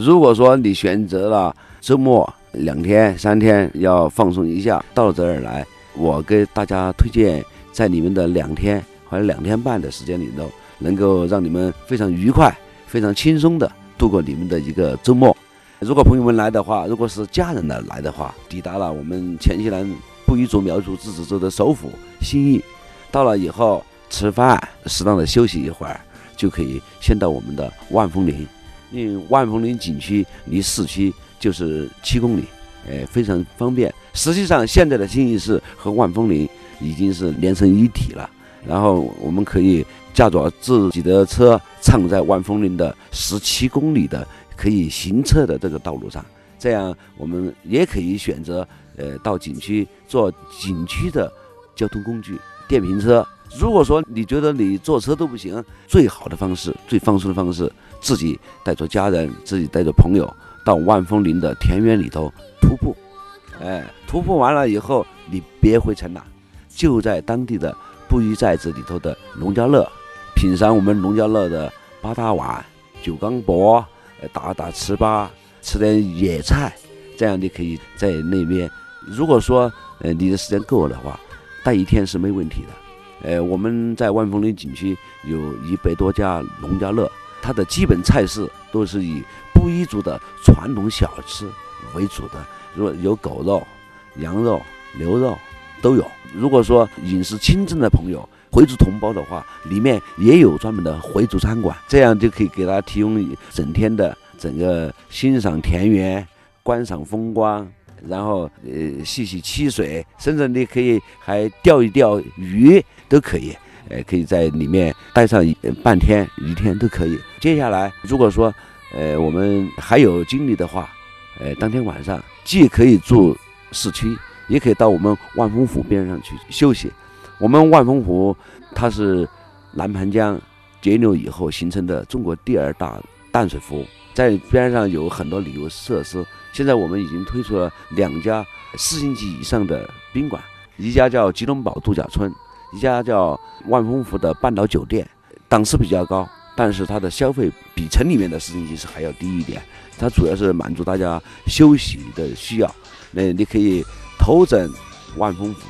如果说你选择了周末两天、三天要放松一下，到这儿来，我给大家推荐，在你们的两天或者两天半的时间里头，能够让你们非常愉快、非常轻松的度过你们的一个周末。如果朋友们来的话，如果是家人的来的话，抵达了我们黔西南布依族苗族自治州的首府新义，到了以后吃饭，适当的休息一会儿，就可以先到我们的万峰林，因为万峰林景区离市区就是七公里，哎，非常方便。实际上，现在的新义市和万峰林已经是连成一体了。然后我们可以驾着自己的车，畅在万峰林的十七公里的。可以行车的这个道路上，这样我们也可以选择，呃，到景区坐景区的交通工具电瓶车。如果说你觉得你坐车都不行，最好的方式、最放松的方式，自己带着家人、自己带着朋友到万峰林的田园里头徒步。哎，徒步完了以后，你别回城了，就在当地的布依寨子里头的农家乐，品尝我们农家乐的八大碗、九缸钵。打打糍粑，吃点野菜，这样你可以在那边。如果说呃你的时间够了的话，待一天是没问题的。呃，我们在万峰林景区有一百多家农家乐，它的基本菜式都是以布依族的传统小吃为主的。如果有狗肉、羊肉、牛肉都有。如果说饮食清正的朋友，回族同胞的话，里面也有专门的回族餐馆，这样就可以给他提供整天的整个欣赏田园、观赏风光，然后呃戏戏溪水，甚至你可以还钓一钓鱼都可以，呃可以在里面待上半天一天都可以。接下来如果说呃我们还有精力的话，呃当天晚上既可以住市区，也可以到我们万峰湖边上去休息。我们万峰湖，它是南盘江截流以后形成的中国第二大淡水湖，在边上有很多旅游设施。现在我们已经推出了两家四星级以上的宾馆，一家叫吉隆堡度假村，一家叫万峰湖的半岛酒店，档次比较高，但是它的消费比城里面的四星级是还要低一点。它主要是满足大家休息的需要。那你可以头枕万峰湖。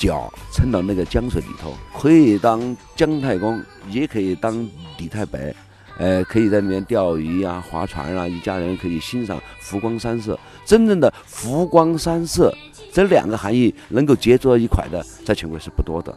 脚撑到那个江水里头，可以当姜太公，也可以当李太白，呃，可以在里面钓鱼啊、划船啊，一家人可以欣赏湖光山色。真正的湖光山色，这两个含义能够结合一块的，在全国是不多的。